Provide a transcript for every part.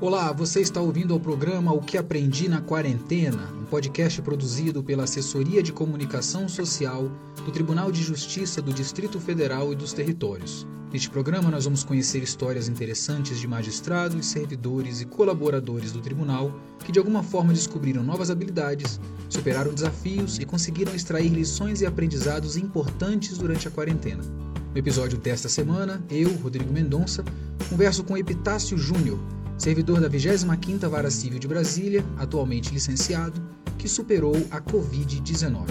Olá, você está ouvindo ao programa O que Aprendi na Quarentena, um podcast produzido pela Assessoria de Comunicação Social do Tribunal de Justiça do Distrito Federal e dos Territórios. Neste programa, nós vamos conhecer histórias interessantes de magistrados, servidores e colaboradores do tribunal que, de alguma forma, descobriram novas habilidades, superaram desafios e conseguiram extrair lições e aprendizados importantes durante a quarentena. No episódio desta semana, eu, Rodrigo Mendonça, converso com Epitácio Júnior servidor da 25ª Vara Civil de Brasília, atualmente licenciado, que superou a Covid-19.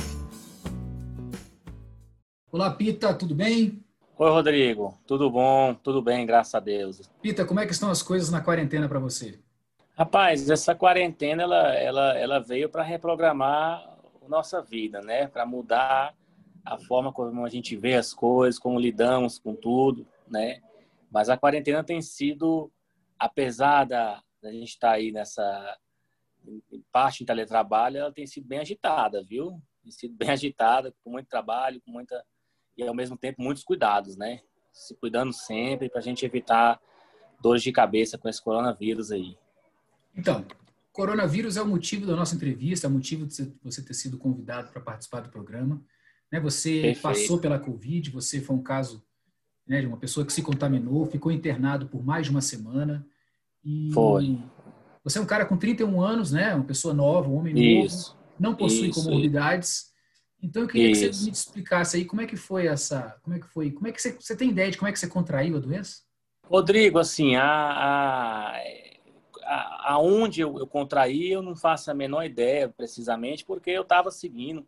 Olá, Pita, tudo bem? Oi, Rodrigo. Tudo bom? Tudo bem, graças a Deus. Pita, como é que estão as coisas na quarentena para você? Rapaz, essa quarentena ela, ela, ela veio para reprogramar a nossa vida, né? Para mudar a forma como a gente vê as coisas, como lidamos com tudo, né? Mas a quarentena tem sido apesar da, da gente estar tá aí nessa parte em teletrabalho, ela tem sido bem agitada, viu? Tem sido bem agitada, com muito trabalho, com muita e ao mesmo tempo muitos cuidados, né? Se cuidando sempre para a gente evitar dores de cabeça com esse coronavírus aí. Então, coronavírus é o motivo da nossa entrevista, é o motivo de você ter sido convidado para participar do programa. Né? Você Perfeito. passou pela Covid, você foi um caso né, de uma pessoa que se contaminou, ficou internado por mais de uma semana. E Foi. Você é um cara com 31 anos, né? Uma pessoa nova, um homem isso, novo, não possui isso, comorbidades. Então eu queria isso. que você me explicasse aí como é que foi essa, como é que foi, como é que você, você tem ideia de como é que você contraiu a doença? Rodrigo, assim, a, a, aonde eu, eu contraí, eu não faço a menor ideia precisamente, porque eu estava seguindo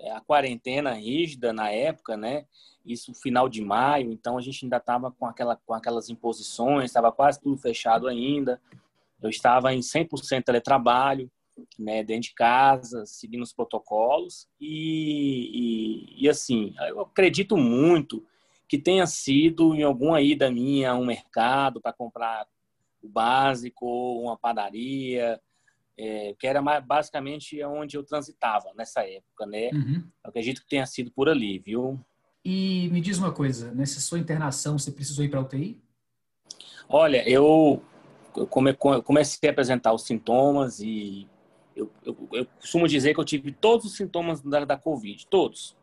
a quarentena rígida na época, né? Isso final de maio, então a gente ainda estava com, aquela, com aquelas imposições, estava quase tudo fechado ainda. Eu estava em 100% teletrabalho, né, dentro de casa, seguindo os protocolos. E, e, e, assim, eu acredito muito que tenha sido em alguma ida minha a um mercado para comprar o básico, uma padaria, é, que era mais, basicamente onde eu transitava nessa época, né? Uhum. Acredito que tenha sido por ali, viu? E me diz uma coisa, nessa sua internação, você precisou ir para UTI? Olha, eu, eu come, comecei a apresentar os sintomas e eu, eu, eu, costumo dizer que eu tive todos os sintomas da, da Covid, todos.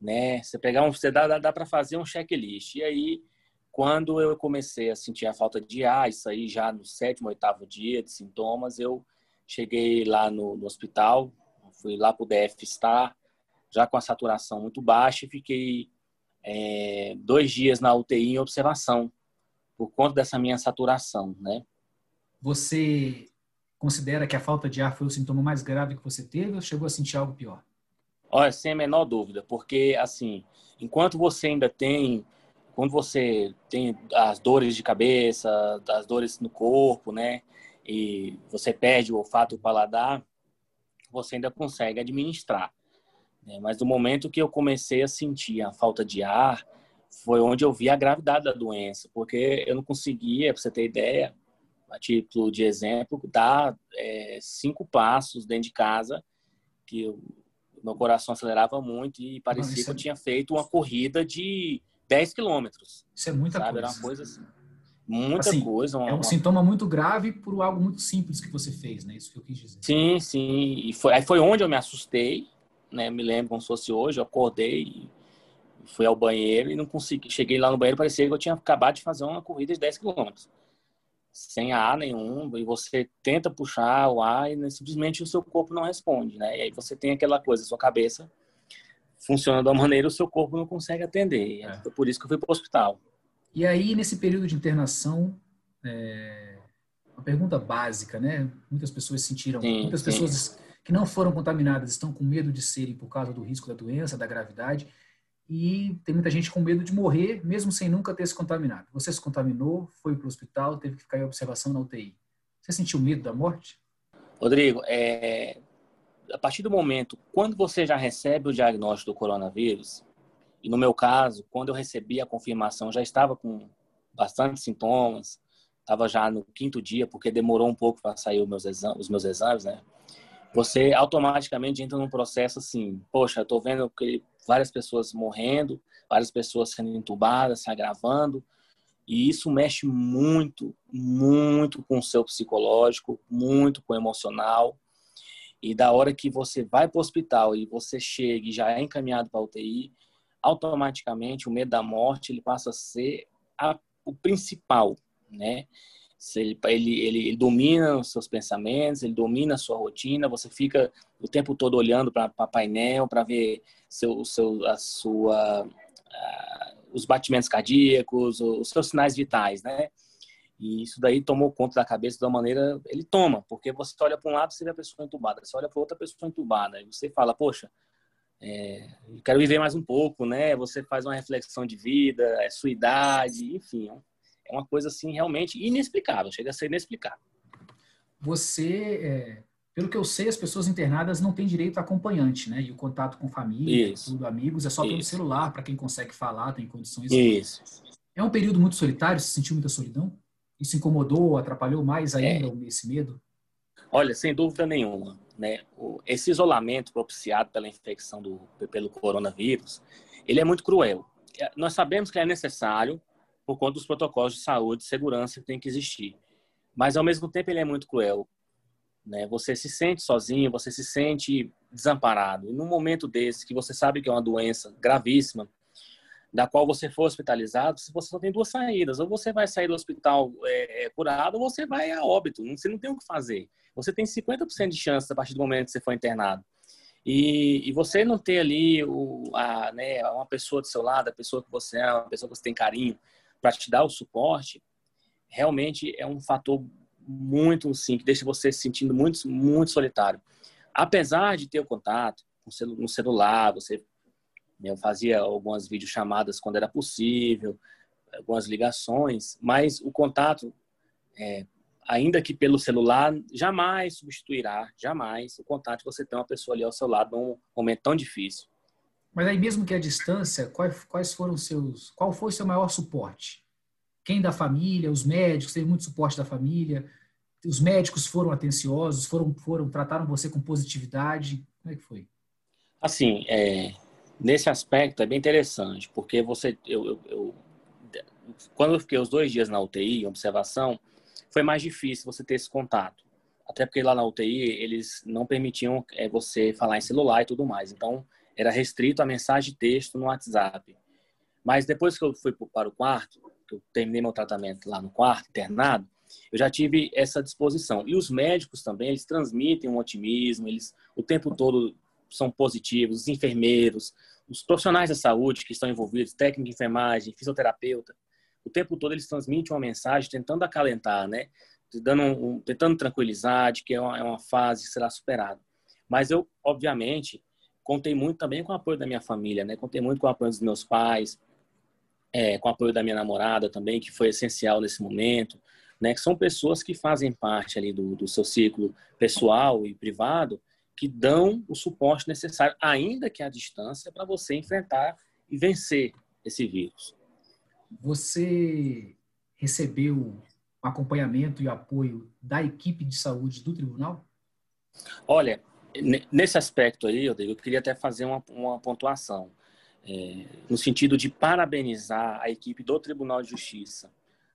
Né? Você pegar um, você dá, dá, dá para fazer um checklist. E aí, quando eu comecei a sentir a falta de ar, isso aí já no sétimo, oitavo dia de sintomas, eu Cheguei lá no, no hospital, fui lá para o DF estar, já com a saturação muito baixa, e fiquei é, dois dias na UTI em observação, por conta dessa minha saturação, né? Você considera que a falta de ar foi o sintoma mais grave que você teve ou chegou a sentir algo pior? Olha, sem a menor dúvida, porque assim, enquanto você ainda tem, quando você tem as dores de cabeça, as dores no corpo, né? E você perde o olfato e o paladar, você ainda consegue administrar. Né? Mas no momento que eu comecei a sentir a falta de ar, foi onde eu vi a gravidade da doença, porque eu não conseguia, para você ter ideia, a título de exemplo, dar é, cinco passos dentro de casa, que eu, meu coração acelerava muito e parecia não, que eu é... tinha feito uma corrida de 10 quilômetros. Isso é muita sabe? coisa. Era uma coisa assim. Muita assim, coisa. Uma, é um sintoma muito grave por algo muito simples que você fez, né? Isso que eu quis dizer. Sim, sim. E foi, aí foi onde eu me assustei, né? Me lembro como se fosse hoje. Eu acordei fui ao banheiro e não consegui. Cheguei lá no banheiro, parecia que eu tinha acabado de fazer uma corrida de 10 quilômetros. Sem ar nenhum, e você tenta puxar o ar e simplesmente o seu corpo não responde, né? E aí você tem aquela coisa, sua cabeça funciona de uma maneira o seu corpo não consegue atender. É. Por isso que eu fui para o hospital. E aí, nesse período de internação, é, uma pergunta básica, né? Muitas pessoas sentiram, sim, muitas sim. pessoas que não foram contaminadas estão com medo de serem por causa do risco da doença, da gravidade, e tem muita gente com medo de morrer, mesmo sem nunca ter se contaminado. Você se contaminou, foi para o hospital, teve que ficar em observação na UTI. Você sentiu medo da morte? Rodrigo, é, a partir do momento, quando você já recebe o diagnóstico do coronavírus, e no meu caso, quando eu recebi a confirmação, já estava com bastante sintomas, estava já no quinto dia, porque demorou um pouco para sair os meus, exames, os meus exames, né? Você automaticamente entra num processo assim, poxa, tô vendo que várias pessoas morrendo, várias pessoas sendo entubadas, se agravando, E isso mexe muito, muito com o seu psicológico, muito com o emocional. E da hora que você vai para o hospital e você chega e já é encaminhado para UTI, automaticamente o medo da morte ele passa a ser a, o principal, né? Ele, ele, ele, domina os seus pensamentos, ele domina a sua rotina, você fica o tempo todo olhando para painel para ver seu, seu, a sua, os batimentos cardíacos, os seus sinais vitais, né? E isso daí tomou conta da cabeça de uma maneira, ele toma, porque você olha para um lado, você vê a pessoa entubada, você olha para outra pessoa entubada, e você fala, poxa, é, quero viver mais um pouco, né? Você faz uma reflexão de vida, é sua idade, enfim, é uma coisa assim realmente inexplicável, chega a ser inexplicável. Você, é, pelo que eu sei, as pessoas internadas não têm direito a acompanhante, né? E o contato com família, Isso. tudo, amigos, é só pelo Isso. celular para quem consegue falar, tem condições. Isso. É um período muito solitário, você sentiu muita solidão? Isso incomodou, atrapalhou mais ainda é. esse medo? Olha, sem dúvida nenhuma, né? Esse isolamento propiciado pela infecção do, pelo coronavírus, ele é muito cruel. É, nós sabemos que é necessário por conta dos protocolos de saúde e segurança que tem que existir. Mas, ao mesmo tempo, ele é muito cruel. Né? Você se sente sozinho, você se sente desamparado. E num momento desse, que você sabe que é uma doença gravíssima, da qual você for hospitalizado, você só tem duas saídas. Ou você vai sair do hospital é, é, curado, ou você vai a óbito. Você não tem o que fazer. Você tem 50% de chance a partir do momento que você for internado. E, e você não ter ali o, a, né, uma pessoa do seu lado, a pessoa que você é, uma pessoa que você tem carinho, para te dar o suporte, realmente é um fator muito, sim, que deixa você se sentindo muito, muito solitário. Apesar de ter o contato no celular, você eu fazia algumas videochamadas quando era possível, algumas ligações, mas o contato, é, ainda que pelo celular, jamais substituirá, jamais, o contato que você tem uma pessoa ali ao seu lado num momento tão difícil. Mas aí mesmo que a distância, quais, quais foram seus, qual foi o seu maior suporte? Quem da família, os médicos, teve muito suporte da família, os médicos foram atenciosos, foram, foram trataram você com positividade, como é que foi? Assim, é, nesse aspecto é bem interessante, porque você, eu, eu, eu, quando eu fiquei os dois dias na UTI, observação, foi mais difícil você ter esse contato. Até porque lá na UTI eles não permitiam é, você falar em celular e tudo mais. Então era restrito a mensagem de texto no WhatsApp. Mas depois que eu fui para o quarto, que eu terminei meu tratamento lá no quarto, internado, eu já tive essa disposição. E os médicos também, eles transmitem um otimismo, eles o tempo todo são positivos, os enfermeiros, os profissionais da saúde que estão envolvidos, técnico de enfermagem, fisioterapeuta, o tempo todo eles transmitem uma mensagem tentando acalentar, né? Dando um, tentando tranquilizar de que é uma, é uma fase que será superada. Mas eu, obviamente, contei muito também com o apoio da minha família, né? Contei muito com o apoio dos meus pais, é, com o apoio da minha namorada também, que foi essencial nesse momento, né? Que são pessoas que fazem parte ali do, do seu ciclo pessoal e privado que dão o suporte necessário, ainda que à distância, para você enfrentar e vencer esse vírus. Você recebeu acompanhamento e apoio da equipe de saúde do tribunal? Olha, nesse aspecto aí, eu queria até fazer uma, uma pontuação, é, no sentido de parabenizar a equipe do Tribunal de Justiça,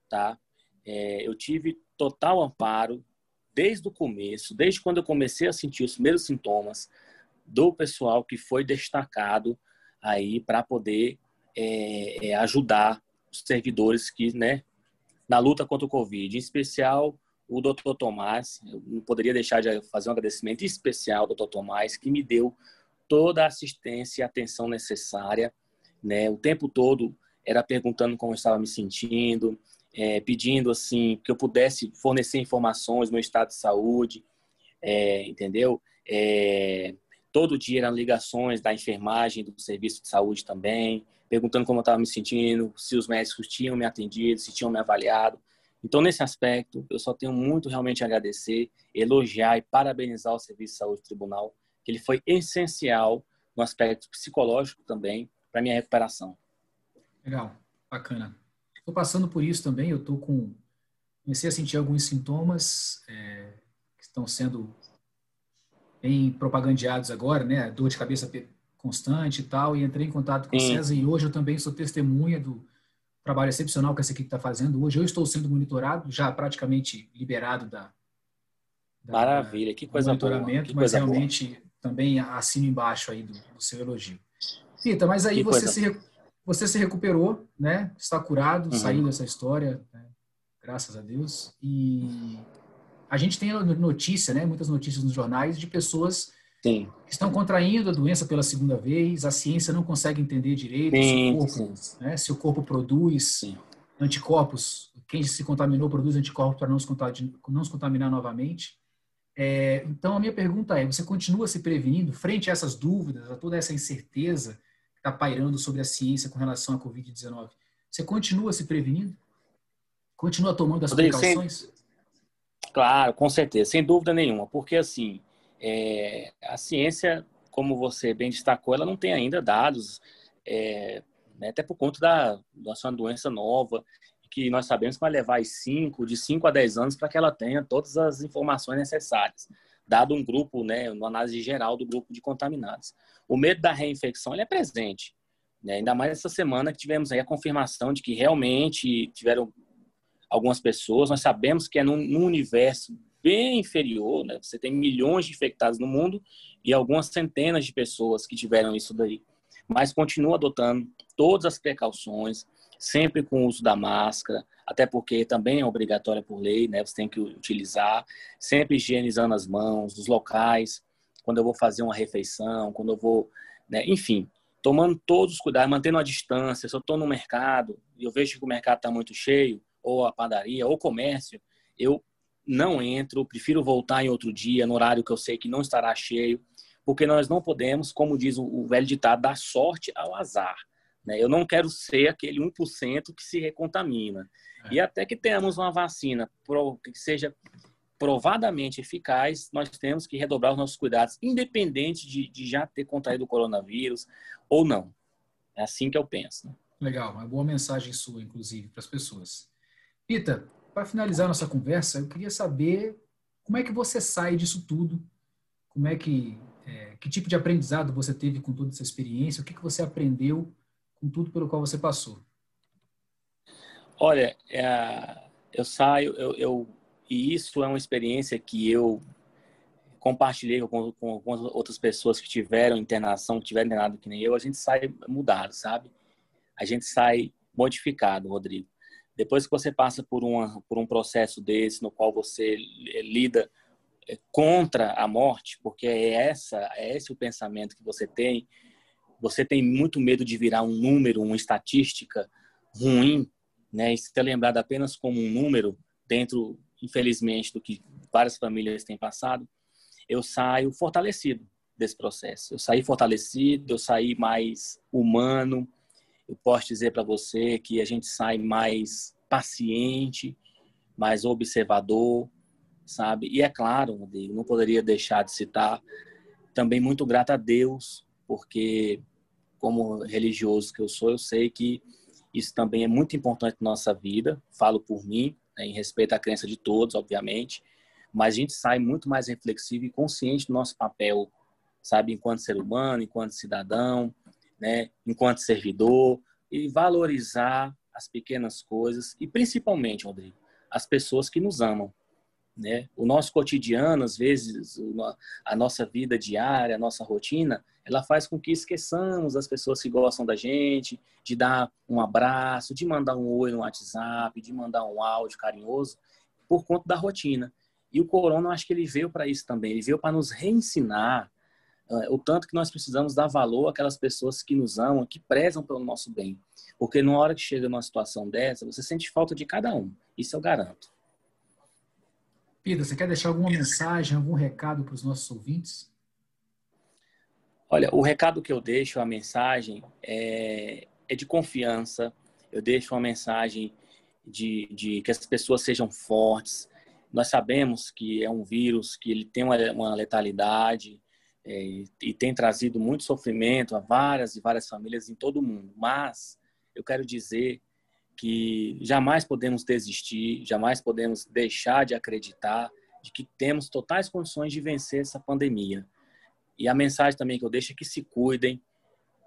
tá? É, eu tive total amparo desde o começo, desde quando eu comecei a sentir os primeiros sintomas do pessoal que foi destacado aí para poder é, é, ajudar servidores que, né, na luta contra o Covid, em especial o Dr. Tomás, eu não poderia deixar de fazer um agradecimento especial ao Dr. Tomás, que me deu toda a assistência e atenção necessária, né, o tempo todo era perguntando como eu estava me sentindo, é, pedindo assim que eu pudesse fornecer informações meu estado de saúde, é, entendeu? É, todo dia eram ligações da enfermagem, do serviço de saúde também, perguntando como eu estava me sentindo, se os médicos tinham me atendido, se tinham me avaliado. Então, nesse aspecto, eu só tenho muito realmente a agradecer, elogiar e parabenizar o Serviço de Saúde do Tribunal, que ele foi essencial no aspecto psicológico também para minha recuperação. Legal, bacana. Estou passando por isso também. Eu estou com. Comecei a sentir alguns sintomas é, que estão sendo bem propagandeados agora, né? Dor de cabeça constante e tal. E entrei em contato com Sim. o César e hoje eu também sou testemunha do, trabalho excepcional que essa equipe está fazendo hoje. Eu estou sendo monitorado, já praticamente liberado da. da Maravilha, que coisa monitoramento. Que mas realmente boa. também assino embaixo aí do, do seu elogio. Rita, mas aí você se, você se recuperou, né? Está curado, uhum. saiu dessa história, né? graças a Deus. E a gente tem notícia, né? Muitas notícias nos jornais de pessoas Sim. estão contraindo a doença pela segunda vez. A ciência não consegue entender direito sim, se, o corpo, né? se o corpo produz sim. anticorpos. Quem se contaminou produz anticorpos para não se não se contaminar novamente. É, então, a minha pergunta é: você continua se prevenindo frente a essas dúvidas, a toda essa incerteza que está pairando sobre a ciência com relação à Covid-19? Você continua se prevenindo? Continua tomando as Rodrigo, precauções? Sem... Claro, com certeza, sem dúvida nenhuma, porque assim, é, a ciência, como você bem destacou, ela não tem ainda dados, é, né, até por conta da, da sua doença nova, que nós sabemos que vai levar cinco, de 5 a 10 anos para que ela tenha todas as informações necessárias, dado um grupo, né, uma análise geral do grupo de contaminados. O medo da reinfecção é presente, né, ainda mais essa semana que tivemos a confirmação de que realmente tiveram algumas pessoas. Nós sabemos que é num universo bem inferior, né? Você tem milhões de infectados no mundo e algumas centenas de pessoas que tiveram isso daí. Mas continua adotando todas as precauções, sempre com o uso da máscara, até porque também é obrigatória por lei, né? Você tem que utilizar, sempre higienizando as mãos, os locais, quando eu vou fazer uma refeição, quando eu vou, né? enfim, tomando todos os cuidados, mantendo a distância. Se eu estou no mercado e eu vejo que o mercado está muito cheio, ou a padaria, ou o comércio, eu não entro, prefiro voltar em outro dia, no horário que eu sei que não estará cheio, porque nós não podemos, como diz o velho ditado, dar sorte ao azar. Né? Eu não quero ser aquele 1% que se recontamina. É. E até que tenhamos uma vacina que seja provadamente eficaz, nós temos que redobrar os nossos cuidados, independente de, de já ter contraído o coronavírus ou não. É assim que eu penso. Né? Legal, uma boa mensagem sua, inclusive, para as pessoas. Pita, para finalizar nossa conversa, eu queria saber como é que você sai disso tudo, como é que é, que tipo de aprendizado você teve com toda essa experiência, o que, que você aprendeu com tudo pelo qual você passou. Olha, é, eu saio, eu, eu, e isso é uma experiência que eu compartilhei com, com, com, outras pessoas que tiveram internação, que tiveram internado que nem eu, a gente sai mudado, sabe? A gente sai modificado, Rodrigo. Depois que você passa por, uma, por um processo desse, no qual você lida é, contra a morte, porque é, essa, é esse o pensamento que você tem, você tem muito medo de virar um número, uma estatística ruim, né? E ser lembrado apenas como um número dentro, infelizmente, do que várias famílias têm passado, eu saio fortalecido desse processo. Eu saí fortalecido, eu saí mais humano, eu posso dizer para você que a gente sai mais paciente, mais observador, sabe? E é claro, Rodrigo, não poderia deixar de citar também muito grato a Deus, porque como religioso que eu sou, eu sei que isso também é muito importante na nossa vida. Falo por mim, né, em respeito à crença de todos, obviamente, mas a gente sai muito mais reflexivo e consciente do nosso papel, sabe, enquanto ser humano, enquanto cidadão, né, enquanto servidor, e valorizar as pequenas coisas e principalmente, Rodrigo, as pessoas que nos amam. Né? O nosso cotidiano, às vezes, a nossa vida diária, a nossa rotina, ela faz com que esqueçamos as pessoas que gostam da gente, de dar um abraço, de mandar um oi no WhatsApp, de mandar um áudio carinhoso, por conta da rotina. E o corona, eu acho que ele veio para isso também. Ele veio para nos reensinar o tanto que nós precisamos dar valor àquelas pessoas que nos amam, que prezam pelo nosso bem. Porque numa hora que chega numa situação dessa, você sente falta de cada um. Isso eu garanto. Pida, você quer deixar alguma mensagem, algum recado para os nossos ouvintes? Olha, o recado que eu deixo, a mensagem, é, é de confiança. Eu deixo uma mensagem de, de, que as pessoas sejam fortes. Nós sabemos que é um vírus que ele tem uma, uma letalidade, é, e tem trazido muito sofrimento a várias e várias famílias em todo o mundo. Mas eu quero dizer que jamais podemos desistir, jamais podemos deixar de acreditar de que temos totais condições de vencer essa pandemia. E a mensagem também que eu deixo é que se cuidem,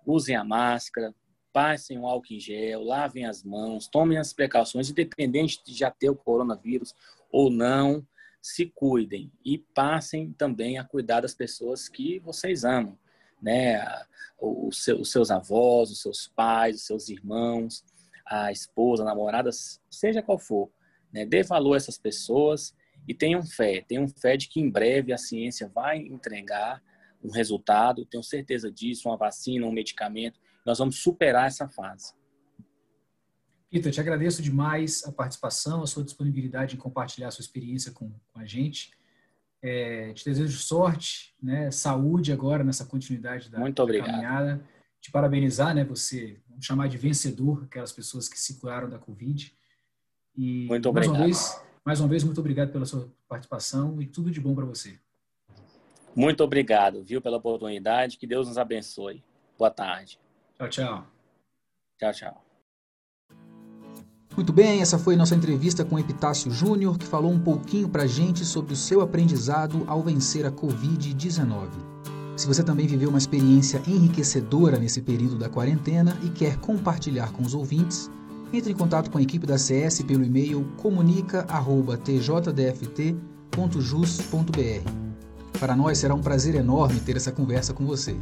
usem a máscara, passem o álcool em gel, lavem as mãos, tomem as precauções, independente de já ter o coronavírus ou não, se cuidem e passem também a cuidar das pessoas que vocês amam, né? Os seus avós, os seus pais, os seus irmãos, a esposa, a namorada, seja qual for, né? Dê valor a essas pessoas e tenham fé, tenham fé de que em breve a ciência vai entregar um resultado, tenho certeza disso, uma vacina, um medicamento, nós vamos superar essa fase. Peter, te agradeço demais a participação, a sua disponibilidade em compartilhar a sua experiência com, com a gente. É, te desejo sorte, né, saúde agora nessa continuidade da, Muito obrigado. da caminhada. Te parabenizar, né, você, vamos chamar de vencedor, aquelas pessoas que se curaram da Covid. E, muito obrigado. Mais uma, vez, mais uma vez, muito obrigado pela sua participação e tudo de bom para você. Muito obrigado, viu, pela oportunidade. Que Deus nos abençoe. Boa tarde. Tchau, tchau. Tchau, tchau. Muito bem, essa foi nossa entrevista com Epitácio Júnior, que falou um pouquinho pra gente sobre o seu aprendizado ao vencer a Covid-19. Se você também viveu uma experiência enriquecedora nesse período da quarentena e quer compartilhar com os ouvintes, entre em contato com a equipe da CS pelo e-mail comunica.tjdft.jus.br. Para nós será um prazer enorme ter essa conversa com você.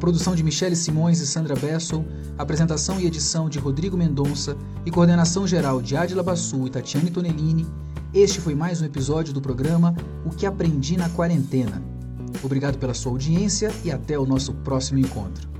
Produção de Michele Simões e Sandra Bessel, apresentação e edição de Rodrigo Mendonça e coordenação geral de Adila Bassu e Tatiane Tonellini, este foi mais um episódio do programa O que Aprendi na Quarentena. Obrigado pela sua audiência e até o nosso próximo encontro.